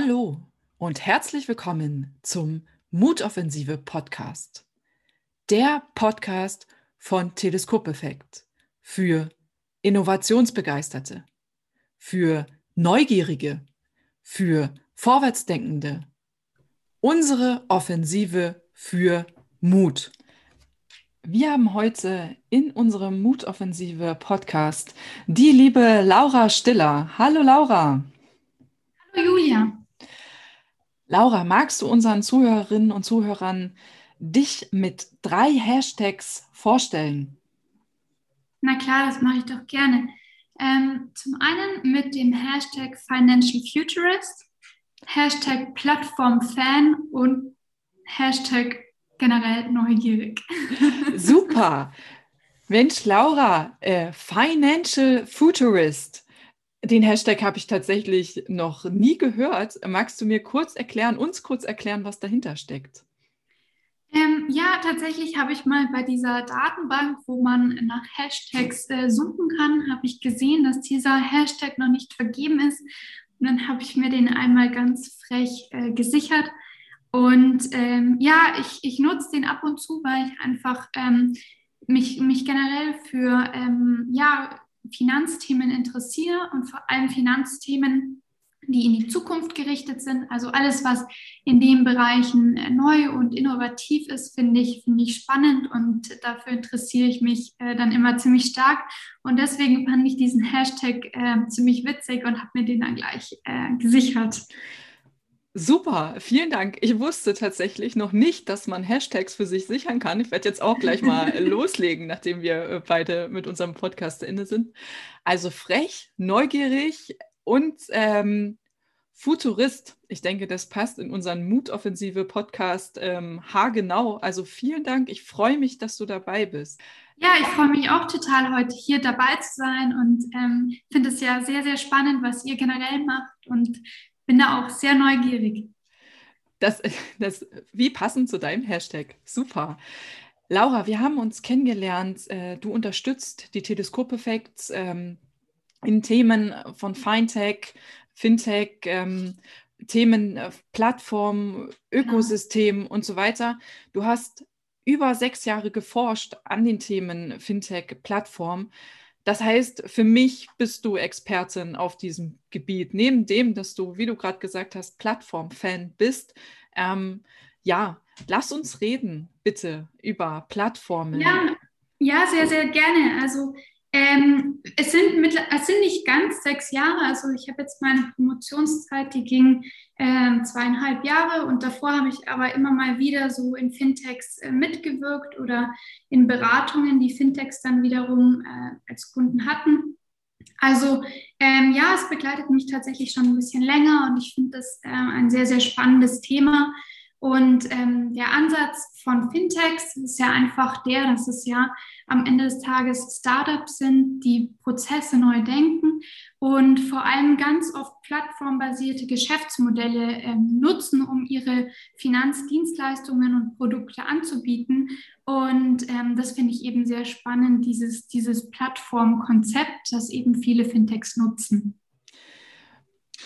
Hallo und herzlich willkommen zum Mutoffensive Podcast. Der Podcast von Teleskopeffekt für Innovationsbegeisterte, für Neugierige, für Vorwärtsdenkende. Unsere Offensive für Mut. Wir haben heute in unserem Mutoffensive Podcast die liebe Laura Stiller. Hallo Laura. Hallo Julia. Laura, magst du unseren Zuhörerinnen und Zuhörern dich mit drei Hashtags vorstellen? Na klar, das mache ich doch gerne. Ähm, zum einen mit dem Hashtag Financial Futurist, Hashtag Plattform Fan und Hashtag generell neugierig. Super. Mensch, Laura, äh, Financial Futurist. Den Hashtag habe ich tatsächlich noch nie gehört. Magst du mir kurz erklären, uns kurz erklären, was dahinter steckt? Ähm, ja, tatsächlich habe ich mal bei dieser Datenbank, wo man nach Hashtags äh, suchen kann, habe ich gesehen, dass dieser Hashtag noch nicht vergeben ist. Und dann habe ich mir den einmal ganz frech äh, gesichert. Und ähm, ja, ich, ich nutze den ab und zu, weil ich einfach ähm, mich, mich generell für ähm, ja, Finanzthemen interessiere und vor allem Finanzthemen, die in die Zukunft gerichtet sind. Also alles, was in den Bereichen äh, neu und innovativ ist, finde ich, finde ich spannend und dafür interessiere ich mich äh, dann immer ziemlich stark. Und deswegen fand ich diesen Hashtag äh, ziemlich witzig und habe mir den dann gleich äh, gesichert. Super, vielen Dank. Ich wusste tatsächlich noch nicht, dass man Hashtags für sich sichern kann. Ich werde jetzt auch gleich mal loslegen, nachdem wir äh, beide mit unserem Podcast inne sind. Also frech, neugierig und ähm, Futurist. Ich denke, das passt in unseren Mutoffensive Podcast ähm, haargenau. Also vielen Dank. Ich freue mich, dass du dabei bist. Ja, ich freue mich auch total, heute hier dabei zu sein und ähm, finde es ja sehr, sehr spannend, was ihr generell macht und bin da auch sehr neugierig. Das, das, wie passend zu deinem Hashtag. Super. Laura, wir haben uns kennengelernt. Äh, du unterstützt die Teleskop-Effekts ähm, in Themen von Fintech, Fintech, ähm, Themen äh, Plattform, Ökosystem genau. und so weiter. Du hast über sechs Jahre geforscht an den Themen Fintech, Plattform. Das heißt, für mich bist du Expertin auf diesem Gebiet. Neben dem, dass du, wie du gerade gesagt hast, Plattform-Fan bist. Ähm, ja, lass uns reden, bitte, über Plattformen. Ja, ja sehr, sehr gerne. Also ähm, es, sind es sind nicht ganz sechs Jahre. Also ich habe jetzt meine Promotionszeit, die ging äh, zweieinhalb Jahre und davor habe ich aber immer mal wieder so in Fintechs äh, mitgewirkt oder in Beratungen, die Fintechs dann wiederum äh, als Kunden hatten. Also ähm, ja, es begleitet mich tatsächlich schon ein bisschen länger und ich finde das äh, ein sehr, sehr spannendes Thema. Und ähm, der Ansatz von Fintechs ist ja einfach der, dass es ja am Ende des Tages Startups sind, die Prozesse neu denken und vor allem ganz oft plattformbasierte Geschäftsmodelle äh, nutzen, um ihre Finanzdienstleistungen und Produkte anzubieten. Und ähm, das finde ich eben sehr spannend, dieses, dieses Plattformkonzept, das eben viele Fintechs nutzen.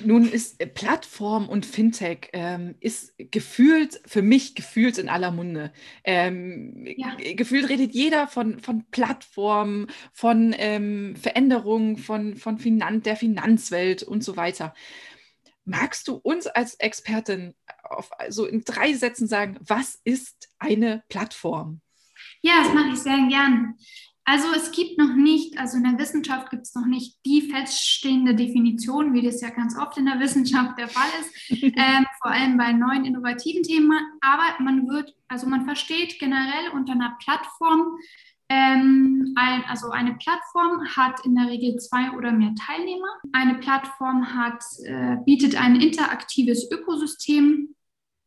Nun ist Plattform und Fintech ähm, ist gefühlt, für mich gefühlt in aller Munde. Ähm, ja. Gefühlt redet jeder von, von Plattformen, von ähm, Veränderungen, von, von Finan der Finanzwelt und so weiter. Magst du uns als Expertin auf, also in drei Sätzen sagen, was ist eine Plattform? Ja, das mache ich sehr gern. Also es gibt noch nicht, also in der Wissenschaft gibt es noch nicht die feststehende Definition, wie das ja ganz oft in der Wissenschaft der Fall ist, ähm, vor allem bei neuen innovativen Themen. Aber man wird, also man versteht generell unter einer Plattform, ähm, ein, also eine Plattform hat in der Regel zwei oder mehr Teilnehmer. Eine Plattform hat, äh, bietet ein interaktives Ökosystem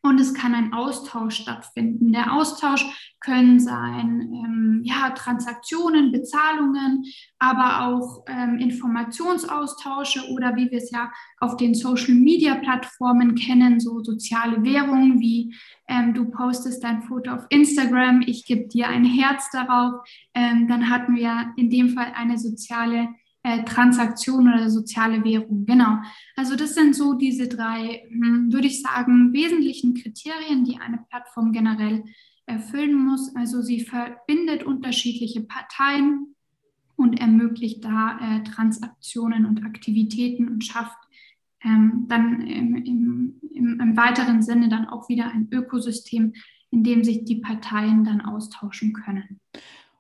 und es kann ein Austausch stattfinden. Der Austausch können sein ähm, ja, Transaktionen, Bezahlungen, aber auch ähm, Informationsaustausche oder wie wir es ja auf den Social-Media-Plattformen kennen, so soziale Währungen wie ähm, du postest dein Foto auf Instagram, ich gebe dir ein Herz darauf. Ähm, dann hatten wir in dem Fall eine soziale äh, Transaktion oder soziale Währung. Genau. Also das sind so diese drei, hm, würde ich sagen, wesentlichen Kriterien, die eine Plattform generell erfüllen muss. Also sie verbindet unterschiedliche Parteien und ermöglicht da äh, Transaktionen und Aktivitäten und schafft ähm, dann im, im, im, im, weiteren Sinne dann auch wieder ein Ökosystem, in dem sich die Parteien dann austauschen können.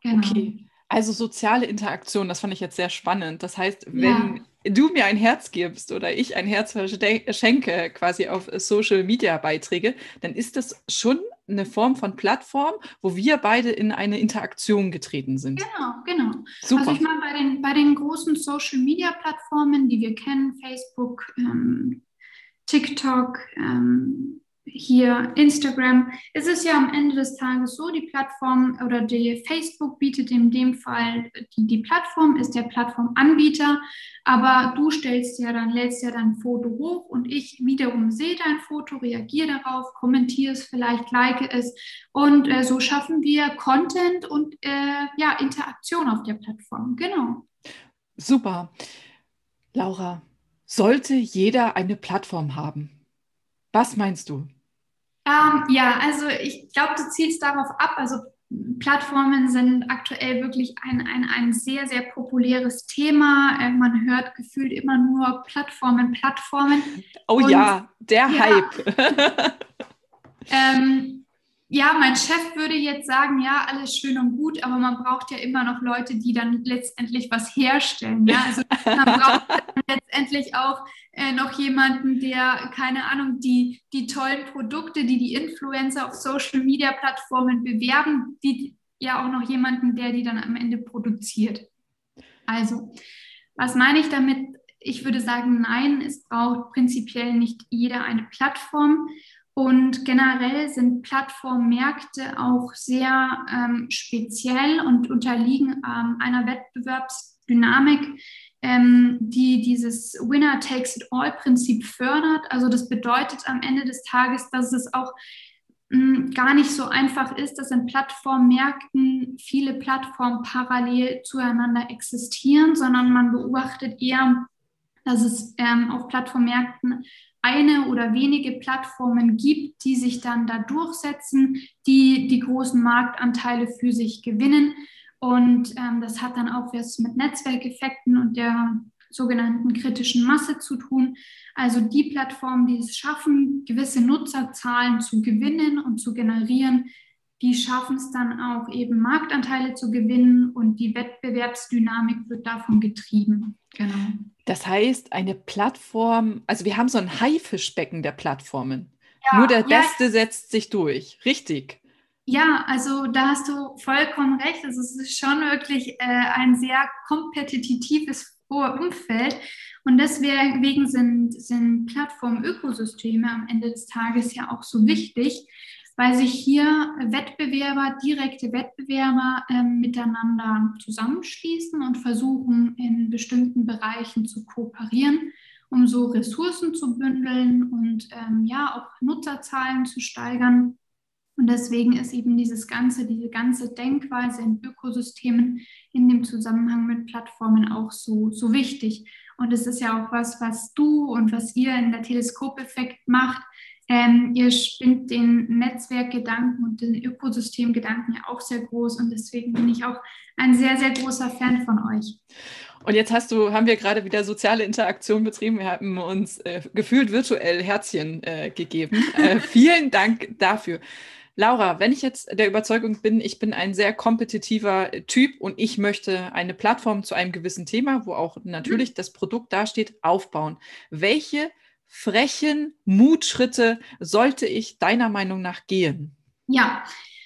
Genau. Okay. Also soziale Interaktion, das fand ich jetzt sehr spannend. Das heißt, wenn ja. du mir ein Herz gibst oder ich ein Herz schenke quasi auf Social Media Beiträge, dann ist das schon eine Form von Plattform, wo wir beide in eine Interaktion getreten sind. Genau, genau. Super. Also ich meine, bei den, bei den großen Social-Media-Plattformen, die wir kennen, Facebook, ähm, TikTok, ähm, hier Instagram, ist es ja am Ende des Tages so, die Plattform oder die Facebook bietet in dem Fall die, die Plattform, ist der Plattformanbieter, aber du stellst ja dann, lädst ja dein Foto hoch und ich wiederum sehe dein Foto, reagiere darauf, kommentiere es vielleicht, like es und äh, so schaffen wir Content und äh, ja, Interaktion auf der Plattform, genau. Super. Laura, sollte jeder eine Plattform haben? Was meinst du? Ähm, ja, also ich glaube, du zielst darauf ab. Also Plattformen sind aktuell wirklich ein, ein, ein sehr, sehr populäres Thema. Äh, man hört gefühlt immer nur Plattformen, Plattformen. Oh Und, ja, der ja, Hype. ähm, ja, mein Chef würde jetzt sagen, ja, alles schön und gut, aber man braucht ja immer noch Leute, die dann letztendlich was herstellen. Ja? Also man braucht letztendlich auch äh, noch jemanden, der, keine Ahnung, die, die tollen Produkte, die die Influencer auf Social-Media-Plattformen bewerben, die ja auch noch jemanden, der die dann am Ende produziert. Also, was meine ich damit? Ich würde sagen, nein, es braucht prinzipiell nicht jeder eine Plattform. Und generell sind Plattformmärkte auch sehr ähm, speziell und unterliegen ähm, einer Wettbewerbsdynamik, ähm, die dieses Winner takes it all Prinzip fördert. Also das bedeutet am Ende des Tages, dass es auch mh, hm, gar nicht so einfach ist, dass in Plattformmärkten viele Plattformen parallel zueinander existieren, sondern man beobachtet eher, dass es ähm, auf Plattformmärkten eine oder wenige Plattformen gibt, die sich dann da durchsetzen, die die großen Marktanteile für sich gewinnen. Und ähm, das hat dann auch was mit Netzwerkeffekten und der sogenannten kritischen Masse zu tun. Also die Plattformen, die es schaffen, gewisse Nutzerzahlen zu gewinnen und zu generieren, die schaffen es dann auch eben Marktanteile zu gewinnen und die Wettbewerbsdynamik wird davon getrieben. Genau. Das heißt, eine Plattform, also wir haben so ein Haifischbecken der Plattformen. Ja, Nur der ja, Beste setzt sich durch, richtig? Ja, also da hast du vollkommen recht. Also es ist schon wirklich äh, ein sehr kompetitives Umfeld. Und deswegen sind, sind Plattform-Ökosysteme am Ende des Tages ja auch so wichtig, weil sich hier Wettbewerber, direkte Wettbewerber äh, miteinander zusammenschließen und versuchen, in bestimmten Bereichen zu kooperieren, um so Ressourcen zu bündeln und ähm, ja auch Nutzerzahlen zu steigern. Und deswegen ist eben dieses ganze, diese ganze Denkweise in Ökosystemen in dem Zusammenhang mit Plattformen auch so, so wichtig. Und es ist ja auch was, was du und was ihr in der Teleskopeffekt macht, ähm, ihr spinnt den Netzwerkgedanken und den Ökosystemgedanken ja auch sehr groß und deswegen bin ich auch ein sehr, sehr großer Fan von euch. Und jetzt hast du, haben wir gerade wieder soziale Interaktion betrieben. Wir haben uns äh, gefühlt virtuell Herzchen äh, gegeben. Äh, vielen Dank dafür. Laura, wenn ich jetzt der Überzeugung bin, ich bin ein sehr kompetitiver Typ und ich möchte eine Plattform zu einem gewissen Thema, wo auch natürlich mhm. das Produkt dasteht, aufbauen. Welche frechen Mutschritte sollte ich deiner Meinung nach gehen? Ja,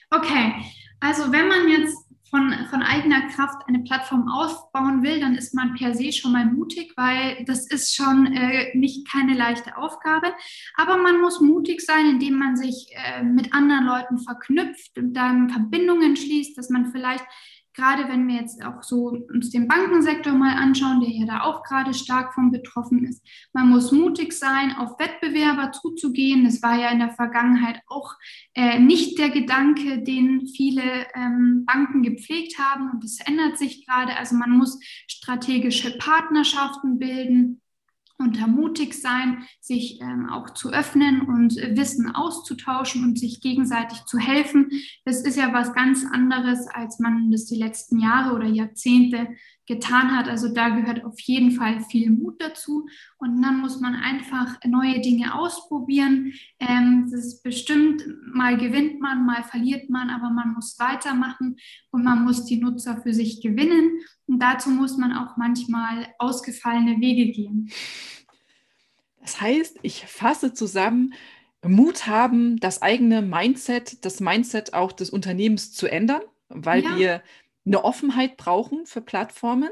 okay. Also wenn man jetzt von, von eigener Kraft eine Plattform aufbauen will, dann ist man per se schon mal mutig, weil das ist schon äh, nicht keine leichte Aufgabe. Aber man muss mutig sein, indem man sich äh, mit anderen Leuten verknüpft und dann Verbindungen schließt, dass man vielleicht gerade wenn wir jetzt auch so uns den Bankensektor mal anschauen, der ja da auch gerade stark von betroffen ist. Man muss mutig sein, auf Wettbewerber zuzugehen. Das war ja in der Vergangenheit auch äh, nicht der Gedanke, den viele ähm, Banken gepflegt haben. Und das ändert sich gerade. Also man muss strategische Partnerschaften bilden und da mutig sein, sich ähm, auch zu öffnen und äh, Wissen auszutauschen und sich gegenseitig zu helfen. Das ist ja was ganz anderes, als man das die letzten Jahre oder Jahrzehnte getan hat. Also da gehört auf jeden Fall viel Mut dazu. Und dann muss man einfach neue Dinge ausprobieren. Ähm, das ist bestimmt, mal gewinnt man, mal verliert man, aber man muss weitermachen und man muss die Nutzer für sich gewinnen. Und dazu muss man auch manchmal ausgefallene Wege gehen. Das heißt, ich fasse zusammen, Mut haben, das eigene Mindset, das Mindset auch des Unternehmens zu ändern, weil ja. wir eine Offenheit brauchen für Plattformen,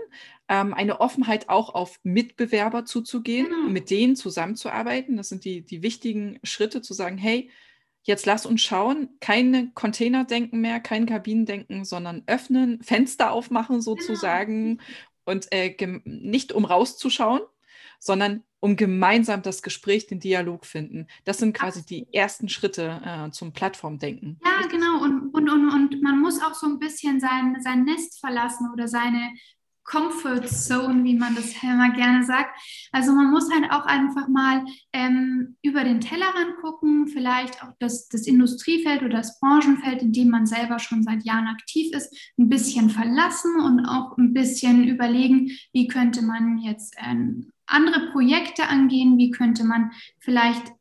ähm, eine Offenheit auch auf Mitbewerber zuzugehen, genau. mit denen zusammenzuarbeiten. Das sind die, die wichtigen Schritte, zu sagen, hey, jetzt lass uns schauen, keine Container-Denken mehr, kein Kabinendenken, sondern öffnen, Fenster aufmachen sozusagen genau. und äh, nicht um rauszuschauen, sondern um gemeinsam das Gespräch, den Dialog finden. Das sind quasi die ersten Schritte äh, zum Plattformdenken. Ja, genau. Und, und, und, und man muss auch so ein bisschen sein, sein Nest verlassen oder seine Comfort Zone, wie man das immer gerne sagt. Also man muss halt auch einfach mal ähm, über den Tellerrand gucken, vielleicht auch das, das Industriefeld oder das Branchenfeld, in dem man selber schon seit Jahren aktiv ist, ein bisschen verlassen und auch ein bisschen überlegen, wie könnte man jetzt ähm, andere Projekte angehen, wie könnte man vielleicht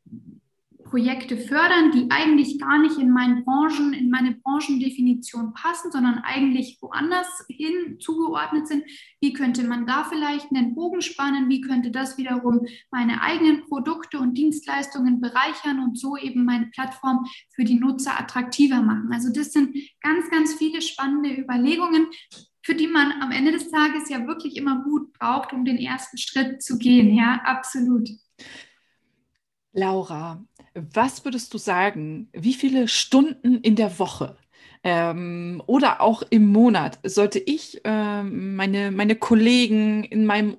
Projekte fördern, die eigentlich gar nicht in meinen Branchen, in meine Branchendefinition passen, sondern eigentlich woanders hin zugeordnet sind. Wie könnte man da vielleicht einen Bogen spannen? Wie könnte das wiederum meine eigenen Produkte und Dienstleistungen bereichern und so eben meine Plattform für die Nutzer attraktiver machen? Also das sind ganz, ganz viele spannende Überlegungen, für die man am Ende des Tages ja wirklich immer Mut braucht, um den ersten Schritt zu gehen. Ja, absolut. Laura, was würdest du sagen, wie viele Stunden in der Woche ähm, oder auch im Monat sollte ich ähm, meine, meine Kollegen in meinem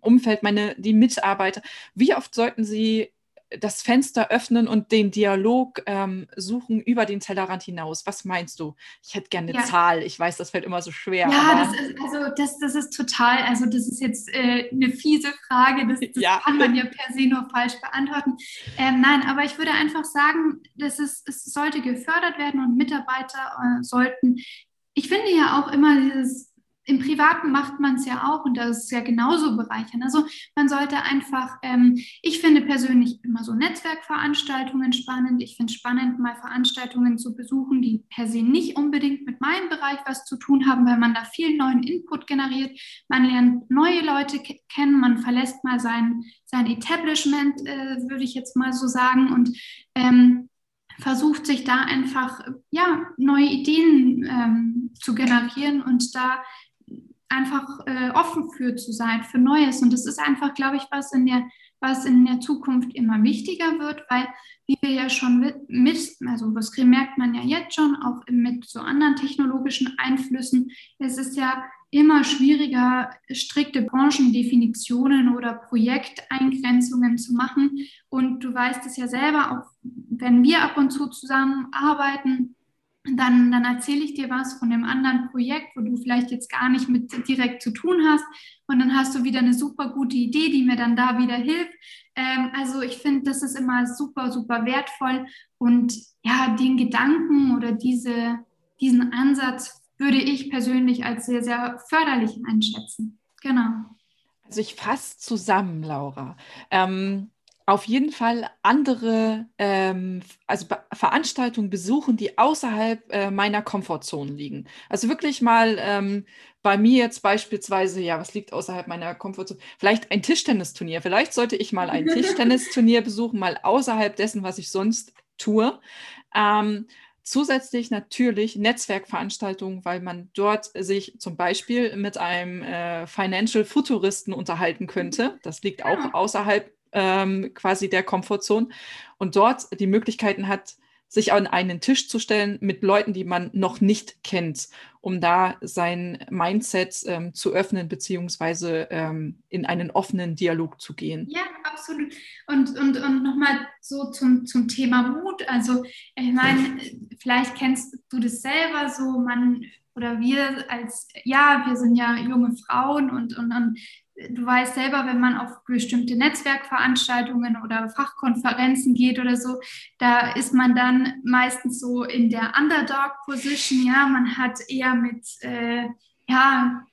Umfeld, meine, die Mitarbeiter, wie oft sollten sie das Fenster öffnen und den Dialog ähm, suchen über den Tellerrand hinaus. Was meinst du? Ich hätte gerne eine ja. Zahl. Ich weiß, das fällt immer so schwer. Ja, das ist, also das, das ist total, also das ist jetzt äh, eine fiese Frage. Das, das ja. kann man ja per se nur falsch beantworten. Ähm, nein, aber ich würde einfach sagen, das ist, es sollte gefördert werden und Mitarbeiter äh, sollten ich finde ja auch immer dieses im Privaten macht man es ja auch und das ist ja genauso bereichernd. Also man sollte einfach, ähm, ich finde persönlich immer so Netzwerkveranstaltungen spannend. Ich finde es spannend, mal Veranstaltungen zu besuchen, die per se nicht unbedingt mit meinem Bereich was zu tun haben, weil man da viel neuen Input generiert. Man lernt neue Leute kennen, man verlässt mal sein, sein Establishment, äh, würde ich jetzt mal so sagen. Und ähm, versucht sich da einfach ja, neue Ideen ähm, zu generieren und da einfach äh, offen für zu sein, für Neues. Und das ist einfach, glaube ich, was in der, was in der Zukunft immer wichtiger wird, weil wie wir ja schon mit, also das merkt man ja jetzt schon, auch mit so anderen technologischen Einflüssen, es ist ja immer schwieriger, strikte Branchendefinitionen oder Projekteingrenzungen zu machen. Und du weißt es ja selber, auch wenn wir ab und zu zusammenarbeiten, dann, dann erzähle ich dir was von dem anderen Projekt, wo du vielleicht jetzt gar nicht mit direkt zu tun hast. Und dann hast du wieder eine super gute Idee, die mir dann da wieder hilft. Ähm, also ich finde, das ist immer super, super wertvoll. Und ja, den Gedanken oder diese, diesen Ansatz würde ich persönlich als sehr, sehr förderlich einschätzen. Genau. Also ich fasse zusammen, Laura. Ähm, auf jeden Fall andere ähm, also Veranstaltungen besuchen, die außerhalb äh, meiner Komfortzone liegen. Also wirklich mal ähm, bei mir jetzt beispielsweise, ja, was liegt außerhalb meiner Komfortzone? Vielleicht ein Tischtennisturnier. Vielleicht sollte ich mal ein Tischtennisturnier besuchen, mal außerhalb dessen, was ich sonst tue. Ähm, Zusätzlich natürlich Netzwerkveranstaltungen, weil man dort sich zum Beispiel mit einem äh, Financial Futuristen unterhalten könnte. Das liegt auch außerhalb ähm, quasi der Komfortzone und dort die Möglichkeiten hat, sich an einen Tisch zu stellen mit Leuten, die man noch nicht kennt, um da sein Mindset ähm, zu öffnen, beziehungsweise ähm, in einen offenen Dialog zu gehen. Ja, absolut. Und, und, und nochmal so zum, zum Thema Mut. Also, ich meine, vielleicht kennst du das selber so, man oder wir als, ja, wir sind ja junge Frauen und, und, und du weißt selber, wenn man auf bestimmte Netzwerkveranstaltungen oder Fachkonferenzen geht oder so, da ist man dann meistens so in der Underdog-Position. Ja, man hat eher mit äh, ja,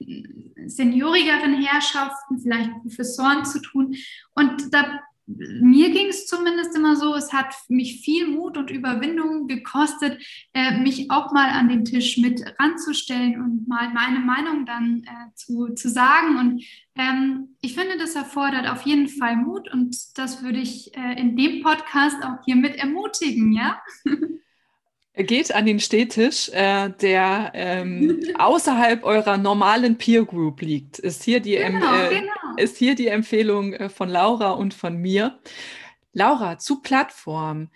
seniorigeren Herrschaften, vielleicht Professoren zu tun. Und da mir ging es zumindest immer so, es hat mich viel Mut und Überwindung gekostet, äh, mich auch mal an den Tisch mit ranzustellen und mal meine Meinung dann äh, zu, zu sagen. Und ähm, ich finde, das erfordert auf jeden Fall Mut und das würde ich äh, in dem Podcast auch hiermit ermutigen, ja. geht an den Städtisch, äh, der ähm, außerhalb eurer normalen Peer Group liegt. Ist hier die, genau, äh, genau. Ist hier die Empfehlung äh, von Laura und von mir. Laura, zu Plattform.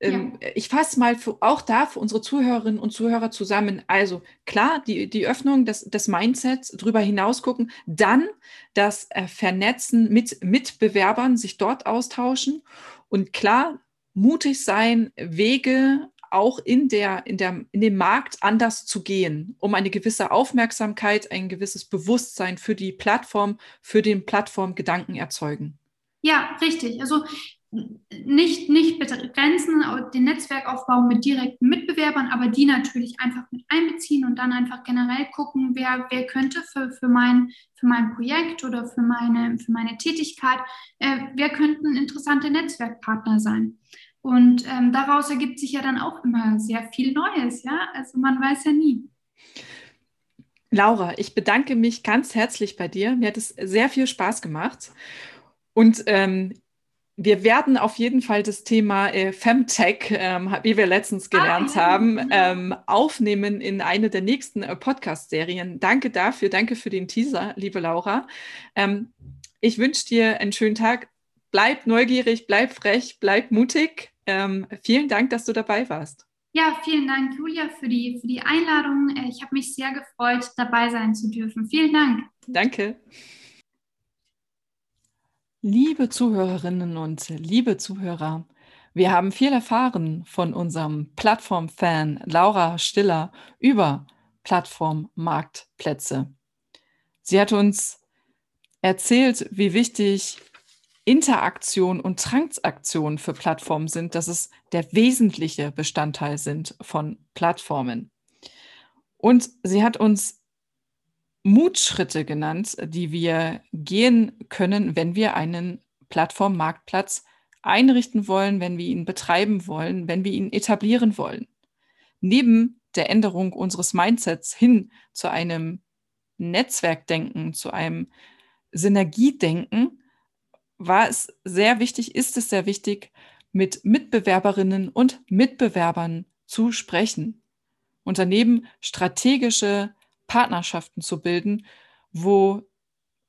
Ähm, ja. Ich fasse mal für, auch da für unsere Zuhörerinnen und Zuhörer zusammen. Also klar, die, die Öffnung des, des Mindsets, drüber hinaus gucken, dann das äh, Vernetzen mit Mitbewerbern, sich dort austauschen und klar, mutig sein, Wege auch in, der, in, der, in dem Markt anders zu gehen, um eine gewisse Aufmerksamkeit, ein gewisses Bewusstsein für die Plattform, für den Plattformgedanken erzeugen. Ja, richtig. Also nicht, nicht begrenzen, den Netzwerkaufbau mit direkten Mitbewerbern, aber die natürlich einfach mit einbeziehen und dann einfach generell gucken, wer, wer könnte für, für, mein, für mein Projekt oder für meine, für meine Tätigkeit, äh, wer könnten interessante Netzwerkpartner sein. Und ähm, daraus ergibt sich ja dann auch immer sehr viel Neues, ja. Also man weiß ja nie. Laura, ich bedanke mich ganz herzlich bei dir. Mir hat es sehr viel Spaß gemacht. Und ähm, wir werden auf jeden Fall das Thema äh, Femtech, ähm, wie wir letztens ah, gelernt ah, ja. haben, ähm, aufnehmen in eine der nächsten äh, Podcast-Serien. Danke dafür, danke für den Teaser, liebe Laura. Ähm, ich wünsche dir einen schönen Tag bleib neugierig, bleib frech, bleib mutig. Ähm, vielen Dank, dass du dabei warst. Ja, vielen Dank, Julia, für die, für die Einladung. Äh, ich habe mich sehr gefreut, dabei sein zu dürfen. Vielen Dank. Danke. Liebe Zuhörerinnen und liebe Zuhörer, wir haben viel erfahren von unserem Plattform-Fan Laura Stiller über Plattform-Marktplätze. Sie hat uns erzählt, wie wichtig Interaktion und Transaktion für Plattformen sind, dass es der wesentliche Bestandteil sind von Plattformen. Und sie hat uns Mutschritte genannt, die wir gehen können, wenn wir einen Plattformmarktplatz einrichten wollen, wenn wir ihn betreiben wollen, wenn wir ihn etablieren wollen. Neben der Änderung unseres Mindsets hin zu einem Netzwerkdenken, zu einem Synergiedenken, war es sehr wichtig, ist es sehr wichtig, mit Mitbewerberinnen und Mitbewerbern zu sprechen und daneben strategische Partnerschaften zu bilden, wo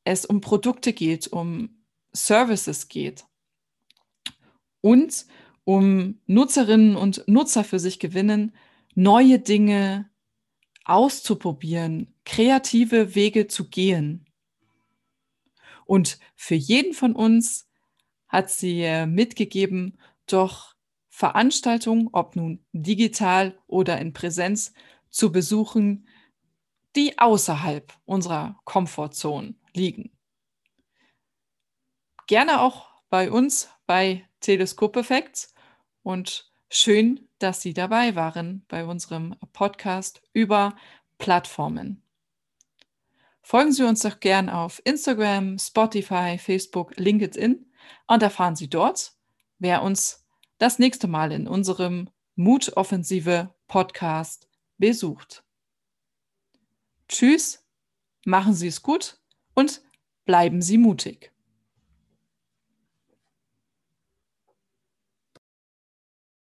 es um Produkte geht, um Services geht und um Nutzerinnen und Nutzer für sich gewinnen, neue Dinge auszuprobieren, kreative Wege zu gehen. Und für jeden von uns hat sie äh, mitgegeben, doch Veranstaltungen, ob nun digital oder in Präsenz, zu besuchen, die außerhalb unserer Komfortzone liegen. Gerne auch bei uns bei Teleskop Effects und schön, dass Sie dabei waren bei unserem Podcast über Plattformen. Folgen Sie uns doch gern auf Instagram, Spotify, Facebook, LinkedIn und erfahren Sie dort, wer uns das nächste Mal in unserem Mutoffensive Podcast besucht. Tschüss, machen Sie es gut und bleiben Sie mutig.